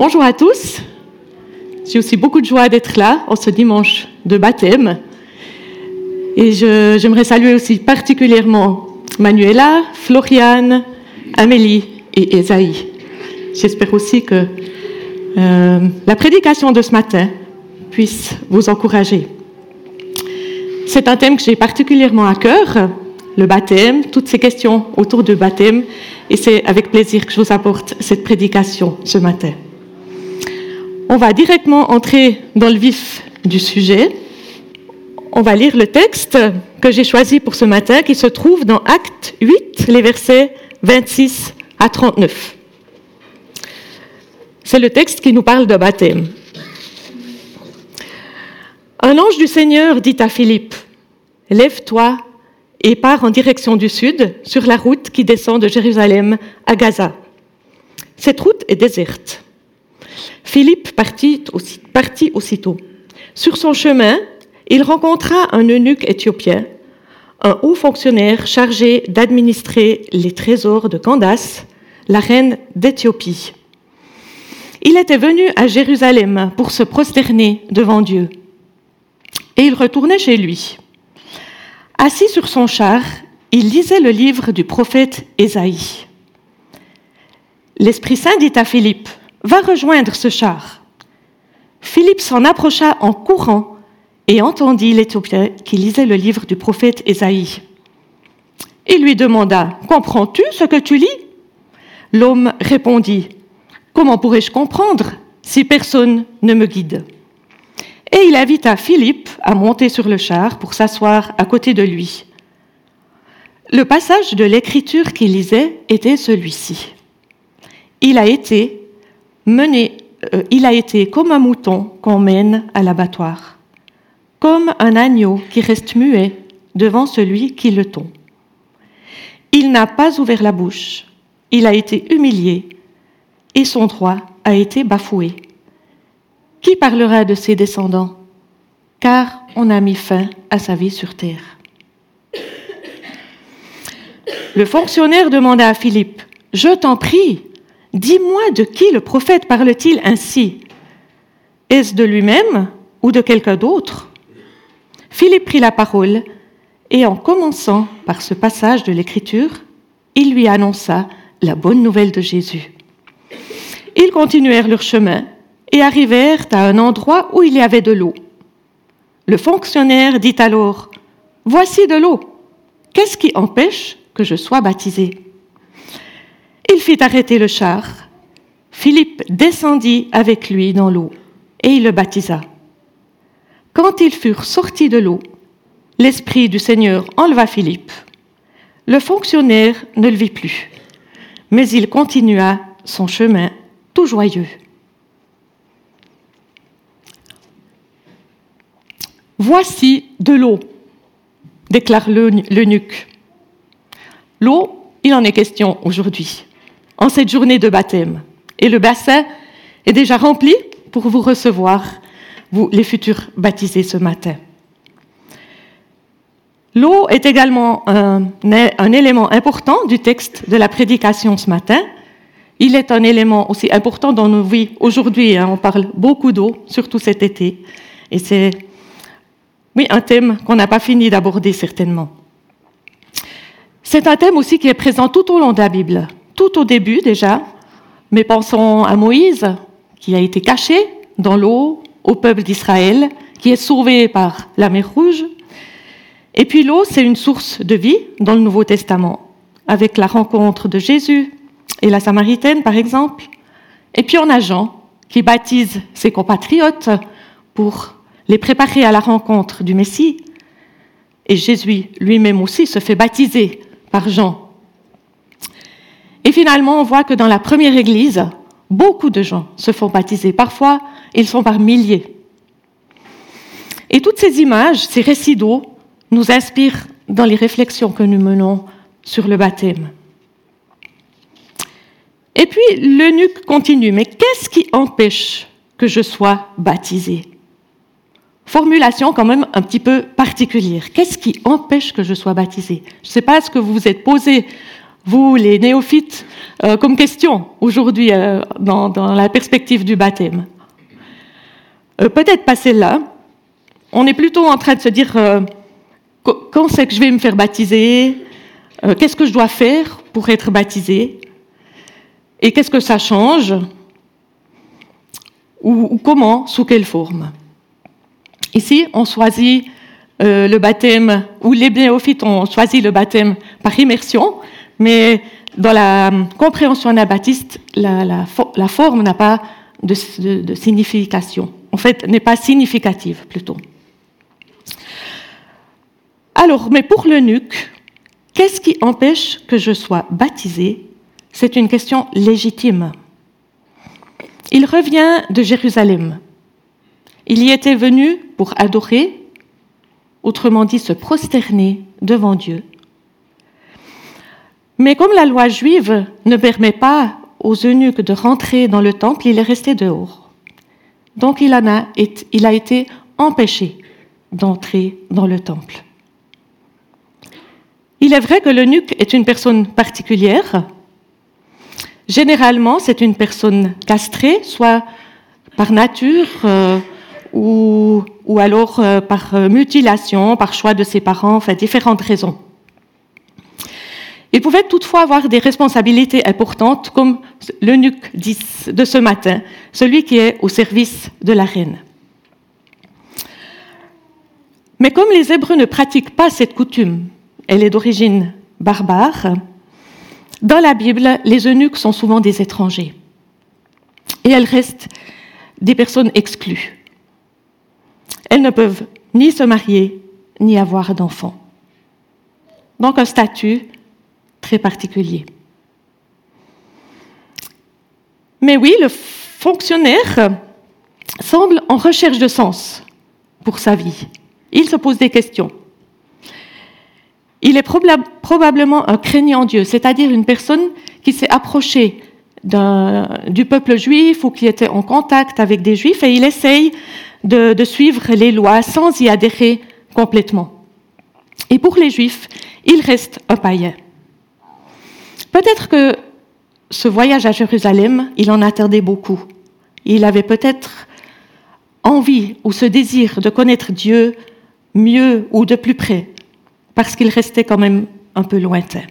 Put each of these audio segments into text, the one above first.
Bonjour à tous. J'ai aussi beaucoup de joie d'être là en ce dimanche de baptême. Et j'aimerais saluer aussi particulièrement Manuela, Floriane, Amélie et Esaïe. J'espère aussi que euh, la prédication de ce matin puisse vous encourager. C'est un thème que j'ai particulièrement à cœur, le baptême, toutes ces questions autour du baptême, et c'est avec plaisir que je vous apporte cette prédication ce matin. On va directement entrer dans le vif du sujet. On va lire le texte que j'ai choisi pour ce matin qui se trouve dans Acte 8, les versets 26 à 39. C'est le texte qui nous parle de baptême. Un ange du Seigneur dit à Philippe, Lève-toi et pars en direction du sud sur la route qui descend de Jérusalem à Gaza. Cette route est déserte. Philippe partit, aussitôt. Sur son chemin, il rencontra un eunuque éthiopien, un haut fonctionnaire chargé d'administrer les trésors de Candace, la reine d'Éthiopie. Il était venu à Jérusalem pour se prosterner devant Dieu. Et il retournait chez lui. Assis sur son char, il lisait le livre du prophète Ésaïe. L'Esprit Saint dit à Philippe, Va rejoindre ce char. Philippe s'en approcha en courant et entendit l'Éthiopien qui lisait le livre du prophète Ésaïe. Il lui demanda, Comprends-tu ce que tu lis? L'homme répondit, Comment pourrais-je comprendre si personne ne me guide? Et il invita Philippe à monter sur le char pour s'asseoir à côté de lui. Le passage de l'écriture qu'il lisait était celui-ci. Il a été euh, il a été comme un mouton qu'on mène à l'abattoir, comme un agneau qui reste muet devant celui qui le tond. Il n'a pas ouvert la bouche, il a été humilié et son droit a été bafoué. Qui parlera de ses descendants? Car on a mis fin à sa vie sur terre. Le fonctionnaire demanda à Philippe, Je t'en prie, dis-moi de qui le prophète parle-t-il ainsi? Est-ce de lui-même ou de quelqu'un d'autre? Philippe prit la parole et en commençant par ce passage de l'Écriture, il lui annonça la bonne nouvelle de Jésus. Ils continuèrent leur chemin et arrivèrent à un endroit où il y avait de l'eau. Le fonctionnaire dit alors, Voici de l'eau. Qu'est-ce qui empêche que je sois baptisé? Il fit arrêter le char. Philippe descendit avec lui dans l'eau et il le baptisa. Quand ils furent sortis de l'eau, l'Esprit du Seigneur enleva Philippe. Le fonctionnaire ne le vit plus, mais il continua son chemin tout joyeux. Voici de l'eau, déclare l'eunuque. L'eau, il en est question aujourd'hui, en cette journée de baptême. Et le bassin est déjà rempli pour vous recevoir, vous les futurs baptisés ce matin. L'eau est également un, élément important du texte de la prédication ce matin, il est un élément aussi important dans nos vies aujourd'hui. Hein. on parle beaucoup d'eau, surtout cet été. Et c'est, oui, un thème qu'on n'a pas fini d'aborder certainement. C'est un thème aussi qui est présent tout au long de la Bible, tout au début déjà. Mais pensons à Moïse, qui a été caché dans l'eau au peuple d'Israël, qui est sauvé par la mer Rouge. Et puis l'eau, c'est une source de vie dans le Nouveau Testament, avec la rencontre de Jésus et la Samaritaine, par exemple. Et puis on a Jean, qui baptise ses compatriotes pour les préparer à la rencontre du Messie. Et Jésus lui-même aussi se fait baptiser par Jean. Et finalement, on voit que dans la première Église, beaucoup de gens se font baptiser. Parfois, ils sont par milliers. Et toutes ces images, ces récits d'eau, nous inspirent dans les réflexions que nous menons sur le baptême. Et puis l'eunuque continue, mais qu'est-ce qui empêche que je sois baptisé? Formulation quand même un petit peu particulière. Qu'est-ce qui empêche que je sois baptisé? Je ne sais pas ce que vous vous êtes posé vous les néophytes, euh, comme question aujourd'hui euh, dans, la perspective du baptême. Peut-être pas celle-là. On est plutôt en train de se dire quand c'est que je vais me faire baptiser Qu'est-ce que je dois faire pour être baptisé? Et qu'est-ce que ça change? Ou comment? Sous quelle forme? Ici, on choisit euh, le baptême, ou les néophytes ont choisi le baptême par immersion, mais dans la compréhension anabaptiste, la, forme n'a pas de, de, signification. En fait, n'est pas significative plutôt. Alors, mais pour l'eunuque, qu'est-ce qui empêche que je sois baptisé? C'est une question légitime. Il revient de Jérusalem. Il y était venu pour adorer, autrement dit se prosterner devant Dieu. Mais comme la loi juive ne permet pas aux eunuques de rentrer dans le temple, il est resté dehors. Donc il, a, été empêché d'entrer dans le temple. Il est vrai que l'eunuque est une personne particulière. Généralement, c'est une personne castrée, soit par nature, euh, ou, alors euh, par euh, mutilation, par choix de ses parents, enfin différentes raisons. Il pouvait toutefois avoir des responsabilités importantes, comme l'eunuque de ce matin, celui qui est au service de la reine. Mais comme les Hébreux ne pratiquent pas cette coutume, elle est d'origine barbare, dans la Bible, les eunuques sont souvent des étrangers. Et elles restent des personnes exclues. Elles ne peuvent ni se marier, ni avoir d'enfants. Donc un statut très particulier. Mais oui, le fonctionnaire semble en recherche de sens pour sa vie. Il se pose des questions. Il est probablement un craignant Dieu, c'est-à-dire une personne qui s'est approchée du peuple juif ou qui était en contact avec des juifs et il essaye de, suivre les lois sans y adhérer complètement. Et pour les Juifs, il reste un païen. Peut-être que ce voyage à Jérusalem, il en attendait beaucoup. Il avait peut-être envie ou ce désir de connaître Dieu mieux ou de plus près, parce qu'il restait quand même un peu lointain.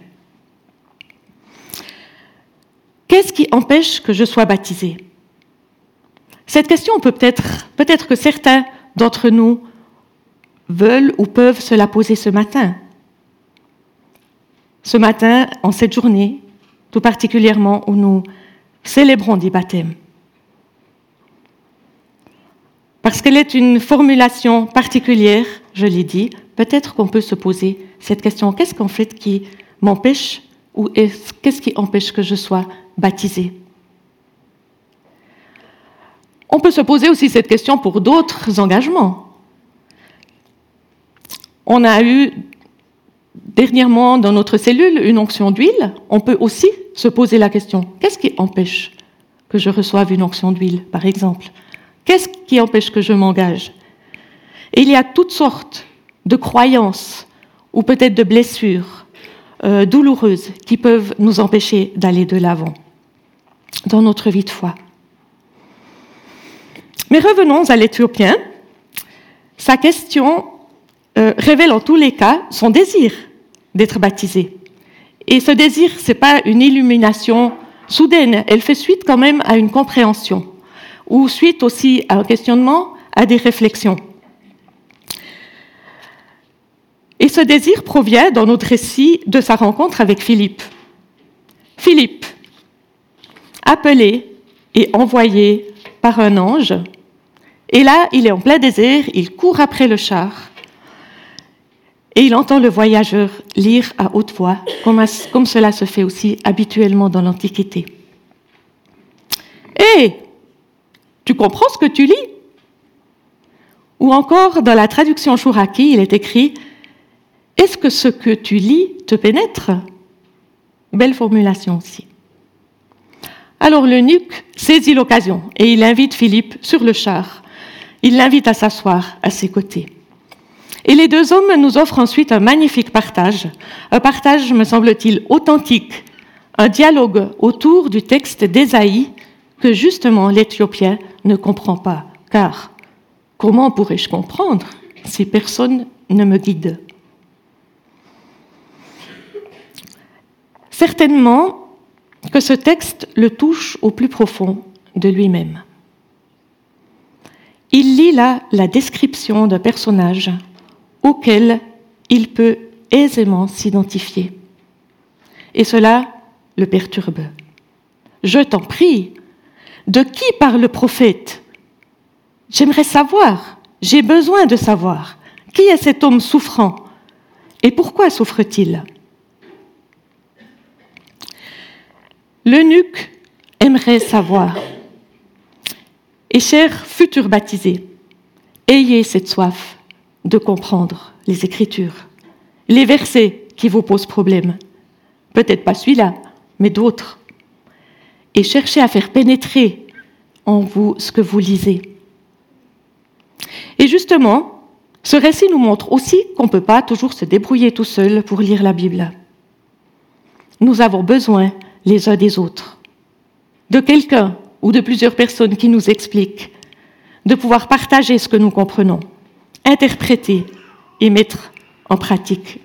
Qu'est-ce qui empêche que je sois baptisé cette question peut être, peut-être que certains d'entre nous veulent ou peuvent se la poser ce matin. Ce matin, en cette journée, tout particulièrement où nous célébrons des baptêmes. Parce qu'elle est une formulation particulière, je l'ai dit, peut-être qu'on peut se poser cette question, qu'est-ce qu'en fait qui m'empêche ou qu'est-ce qui empêche que je sois baptisé on peut se poser aussi cette question pour d'autres engagements. On a eu dernièrement dans notre cellule une onction d'huile. On peut aussi se poser la question, qu'est-ce qui empêche que je reçoive une onction d'huile, par exemple? Qu'est-ce qui empêche que je m'engage? Il y a toutes sortes de croyances ou peut-être de blessures euh, douloureuses qui peuvent nous empêcher d'aller de l'avant dans notre vie de foi. Mais revenons à l'Éthiopien. Sa question euh, révèle en tous les cas son désir d'être baptisé. Et ce désir, ce n'est pas une illumination soudaine, elle fait suite quand même à une compréhension, ou suite aussi à un questionnement, à des réflexions. Et ce désir provient, dans notre récit, de sa rencontre avec Philippe. Philippe, appelé et envoyé par un ange, et là, il est en plein désert, il court après le char, et il entend le voyageur lire à haute voix, comme, cela se fait aussi habituellement dans l'Antiquité. Hé, tu comprends ce que tu lis? Ou encore, dans la traduction Chouraki, il est écrit Est-ce que ce que tu lis te pénètre? Belle formulation aussi. Alors l'eunuque saisit l'occasion et il invite Philippe sur le char il l'invite à s'asseoir à ses côtés. Et les deux hommes nous offrent ensuite un magnifique partage, un partage, me semble-t-il, authentique, un dialogue autour du texte d'Ésaïe que justement l'Éthiopien ne comprend pas. Car comment pourrais-je comprendre si personne ne me guide? Certainement que ce texte le touche au plus profond de lui-même. Il lit là la description d'un personnage auquel il peut aisément s'identifier. Et cela le perturbe. Je t'en prie, de qui parle le prophète? J'aimerais savoir, j'ai besoin de savoir. Qui est cet homme souffrant? Et pourquoi souffre-t-il? L'eunuque aimerait savoir. Et chers futurs baptisés, ayez cette soif de comprendre les Écritures, les versets qui vous posent problème. Peut-être pas celui-là, mais d'autres. Et cherchez à faire pénétrer en vous ce que vous lisez. Et justement, ce récit nous montre aussi qu'on ne peut pas toujours se débrouiller tout seul pour lire la Bible. Nous avons besoin les uns des autres, de quelqu'un ou de plusieurs personnes qui nous expliquent, de pouvoir partager ce que nous comprenons, interpréter et mettre en pratique.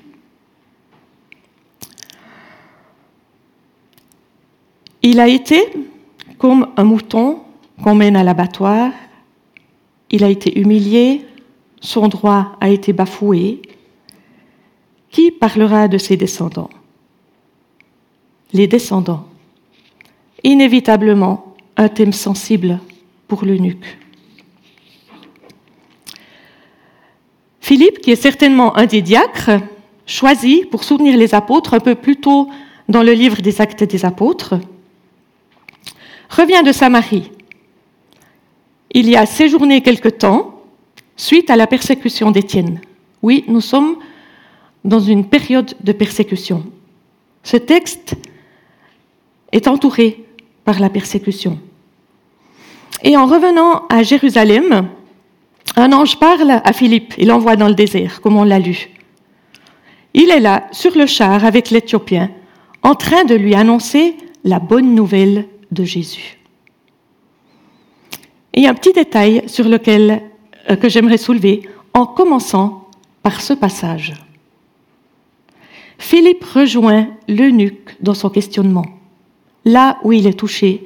Il a été comme un mouton qu'on mène à l'abattoir, il a été humilié, son droit a été bafoué. Qui parlera de ses descendants? Les descendants. Inévitablement, un thème sensible pour l'eunuque. Philippe, qui est certainement un des diacres, choisit pour soutenir les apôtres un peu plus tôt dans le livre des actes des apôtres, revient de Samarie. Il y a séjourné quelque temps suite à la persécution d'Étienne. Oui, nous sommes dans une période de persécution. Ce texte est entouré par la persécution. Et en revenant à Jérusalem, un ange parle à Philippe, il l'envoie dans le désert, comme on l'a lu. Il est là, sur le char, avec l'Éthiopien, en train de lui annoncer la bonne nouvelle de Jésus. Et un petit détail sur lequel euh, que j'aimerais soulever, en commençant par ce passage. Philippe rejoint l'eunuque dans son questionnement là où il est touché.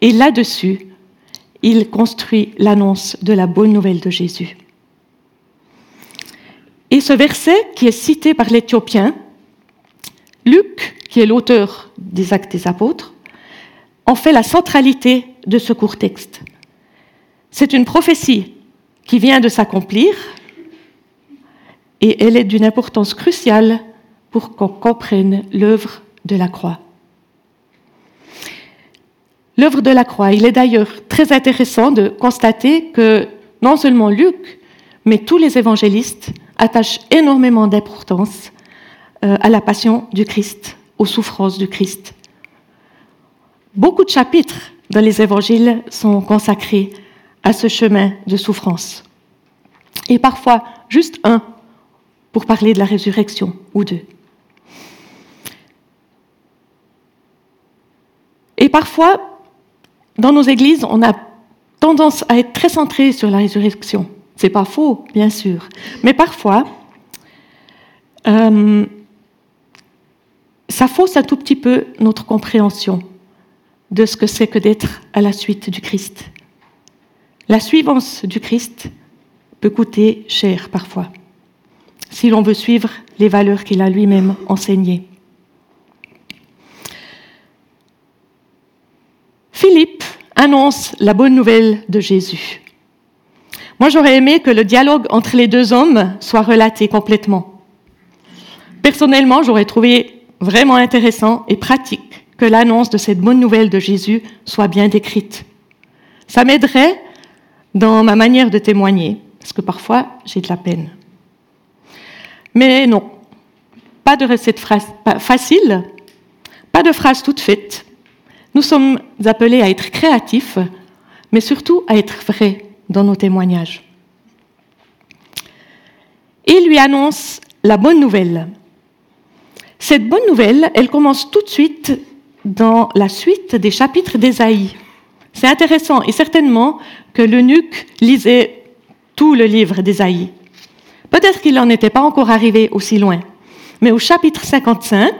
Et là-dessus, il construit l'annonce de la bonne nouvelle de Jésus. Et ce verset qui est cité par l'Éthiopien, Luc, qui est l'auteur des Actes des Apôtres, en fait la centralité de ce court texte. C'est une prophétie qui vient de s'accomplir et elle est d'une importance cruciale pour qu'on comprenne l'œuvre de la croix l'œuvre de la croix. Il est d'ailleurs très intéressant de constater que non seulement Luc, mais tous les évangélistes attachent énormément d'importance euh, à la passion du Christ, aux souffrances du Christ. Beaucoup de chapitres dans les évangiles sont consacrés à ce chemin de souffrance. Et parfois juste un pour parler de la résurrection ou deux. Et parfois, dans nos églises, on a tendance à être très centré sur la résurrection. C'est pas faux, bien sûr. Mais parfois, euh, ça fausse un tout petit peu notre compréhension de ce que c'est que d'être à la suite du Christ. La suivance du Christ peut coûter cher parfois, si l'on veut suivre les valeurs qu'il a lui-même enseignées. Philippe annonce la bonne nouvelle de Jésus. Moi, j'aurais aimé que le dialogue entre les deux hommes soit relaté complètement. Personnellement, j'aurais trouvé vraiment intéressant et pratique que l'annonce de cette bonne nouvelle de Jésus soit bien décrite. Ça m'aiderait dans ma manière de témoigner, parce que parfois j'ai de la peine. Mais non, pas de recette facile, pas de phrase toute faite, nous sommes appelés à être créatifs, mais surtout à être vrais dans nos témoignages. et lui annonce la bonne nouvelle. Cette bonne nouvelle, elle commence tout de suite dans la suite des chapitres d'Ésaïe. C'est intéressant et certainement que l'eunuque lisait tout le livre d'Ésaïe. Peut-être qu'il n'en était pas encore arrivé aussi loin, mais au chapitre 55,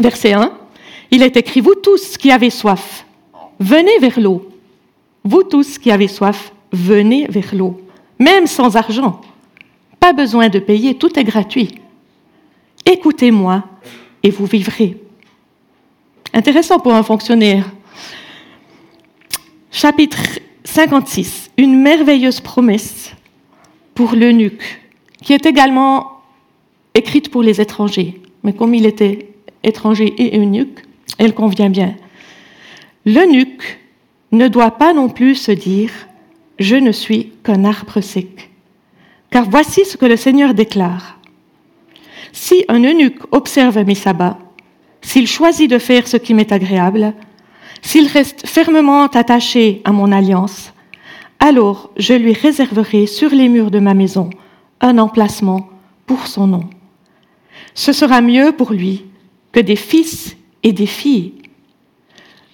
verset 1, il est écrit, Vous tous qui avez soif, venez vers l'eau. Vous tous qui avez soif, venez vers l'eau, même sans argent. Pas besoin de payer, tout est gratuit. Écoutez-moi et vous vivrez. Intéressant pour un fonctionnaire. Chapitre 56. Une merveilleuse promesse pour l'eunuque, qui est également écrite pour les étrangers. Mais comme il était étranger et eunuque, elle convient bien. L'eunuque ne doit pas non plus se dire Je ne suis qu'un arbre sec. Car voici ce que le Seigneur déclare. Si un eunuque observe mes sabbats, s'il choisit de faire ce qui m'est agréable, s'il reste fermement attaché à mon alliance, alors je lui réserverai sur les murs de ma maison un emplacement pour son nom. Ce sera mieux pour lui que des fils et des filles.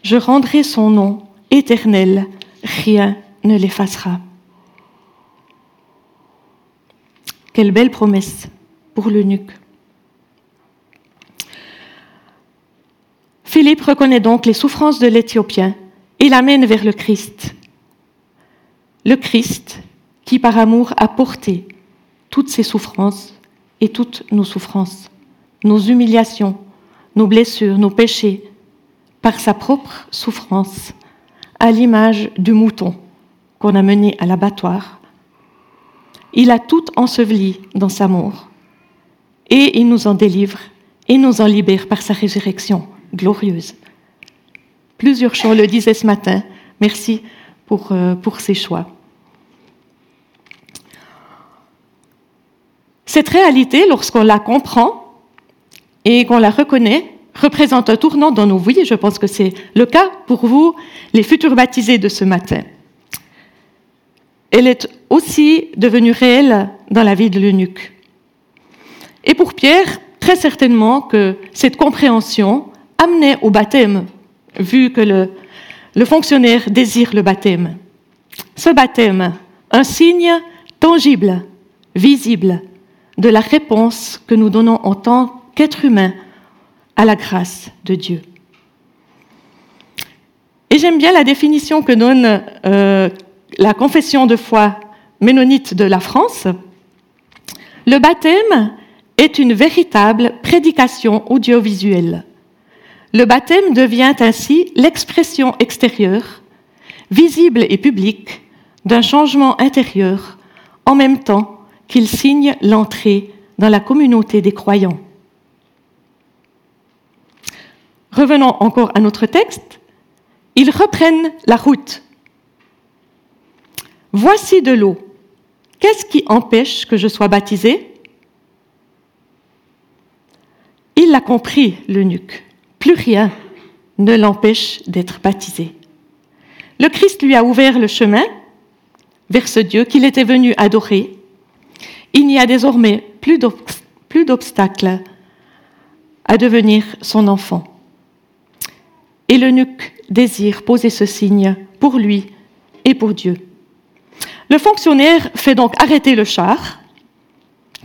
Je rendrai son nom éternel, rien ne l'effacera. Quelle belle promesse pour l'eunuque. Philippe reconnaît donc les souffrances de l'Éthiopien et l'amène vers le Christ. Le Christ qui, par amour, a porté toutes ses souffrances et toutes nos souffrances, nos humiliations, nos blessures, nos péchés, par sa propre souffrance, à l'image du mouton qu'on a mené à l'abattoir. Il a tout enseveli dans sa mort, et il nous en délivre et nous en libère par sa résurrection glorieuse. Plusieurs chants le disaient ce matin. Merci pour, euh, pour ces choix. Cette réalité, lorsqu'on la comprend et qu'on la reconnaît, représente un tournant dans nos vies. Je pense que c'est le cas pour vous, les futurs baptisés de ce matin. Elle est aussi devenue réelle dans la vie de l'eunuque. Et pour Pierre, très certainement que cette compréhension amené au baptême, vu que le, le fonctionnaire désire le baptême. Ce baptême, un signe tangible, visible, de la réponse que nous donnons en tant qu'être humain à la grâce de Dieu. Et j'aime bien la définition que donne euh, la confession de foi ménonite de la France. Le baptême est une véritable prédication audiovisuelle le baptême devient ainsi l'expression extérieure, visible et publique, d'un changement intérieur, en même temps qu'il signe l'entrée dans la communauté des croyants. Revenons encore à notre texte. Ils reprennent la route. Voici de l'eau. Qu'est-ce qui empêche que je sois baptisé? Il l'a compris, l'eunuque plus rien ne l'empêche d'être baptisé. Le Christ lui a ouvert le chemin vers ce Dieu qu'il était venu adorer. Il n'y a désormais plus d'obstacles à devenir son enfant. Et l'eunuque désire poser ce signe pour lui et pour Dieu. Le fonctionnaire fait donc arrêter le char.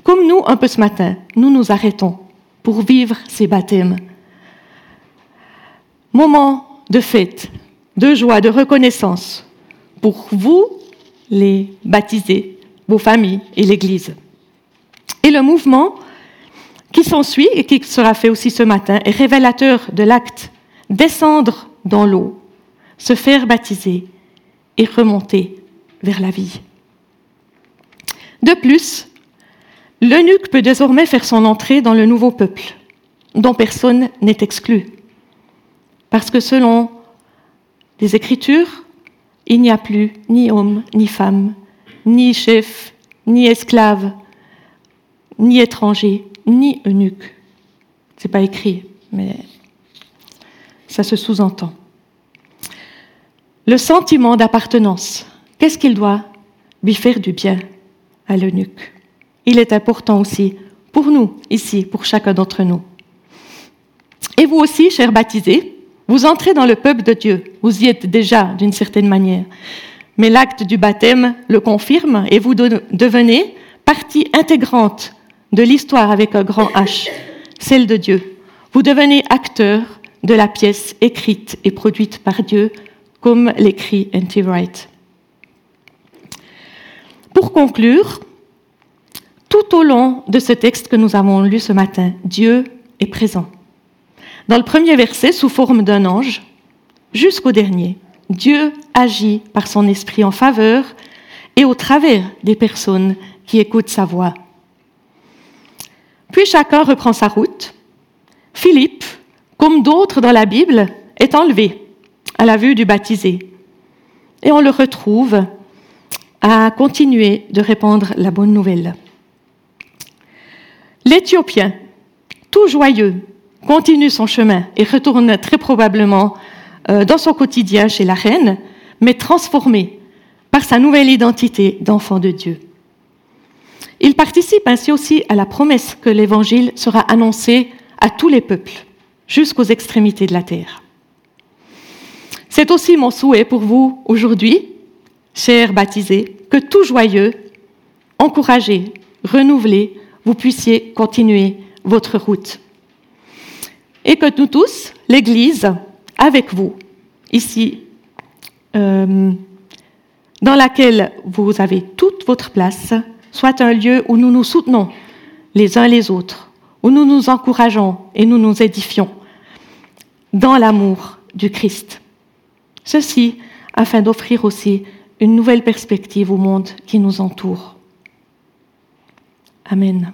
Comme nous, un peu ce matin, nous nous arrêtons pour vivre ces baptêmes moment de fête, de joie, de reconnaissance pour vous, les baptisés, vos familles et l'Église. Et le mouvement qui s'ensuit et qui sera fait aussi ce matin est révélateur de l'acte descendre dans l'eau, se faire baptiser et remonter vers la vie. De plus, l'eunuque peut désormais faire son entrée dans le nouveau peuple, dont personne n'est exclu. Parce que selon les Écritures, il n'y a plus ni homme, ni femme, ni chef, ni esclave, ni étranger, ni eunuque. Ce n'est pas écrit, mais ça se sous-entend. Le sentiment d'appartenance, qu'est-ce qu'il doit lui faire du bien à l'eunuque? Il est important aussi pour nous, ici, pour chacun d'entre nous. Et vous aussi, chers baptisés, vous entrez dans le peuple de Dieu. Vous y êtes déjà, d'une certaine manière. Mais l'acte du baptême le confirme et vous devenez partie intégrante de l'histoire avec un grand H, celle de Dieu. Vous devenez acteur de la pièce écrite et produite par Dieu, comme l'écrit N.T. Wright. Pour conclure, tout au long de ce texte que nous avons lu ce matin, Dieu est présent. Dans le premier verset, sous forme d'un ange, jusqu'au dernier, Dieu agit par son esprit en faveur et au travers des personnes qui écoutent sa voix. Puis chacun reprend sa route. Philippe, comme d'autres dans la Bible, est enlevé à la vue du baptisé. Et on le retrouve à continuer de répandre la bonne nouvelle. L'Éthiopien, tout joyeux, continue son chemin et retourne très probablement euh, dans son quotidien chez la reine, mais transformé par sa nouvelle identité d'enfant de Dieu. Il participe ainsi aussi à la promesse que l'Évangile sera annoncé à tous les peuples, jusqu'aux extrémités de la terre. C'est aussi mon souhait pour vous aujourd'hui, chers baptisés, que tout joyeux, encouragé, renouvelé, vous puissiez continuer votre route. Et que nous tous, l'Église, avec vous, ici, euh, dans laquelle vous avez toute votre place, soit un lieu où nous nous soutenons les uns les autres, où nous nous encourageons et nous nous édifions dans l'amour du Christ. Ceci afin d'offrir aussi une nouvelle perspective au monde qui nous entoure. Amen.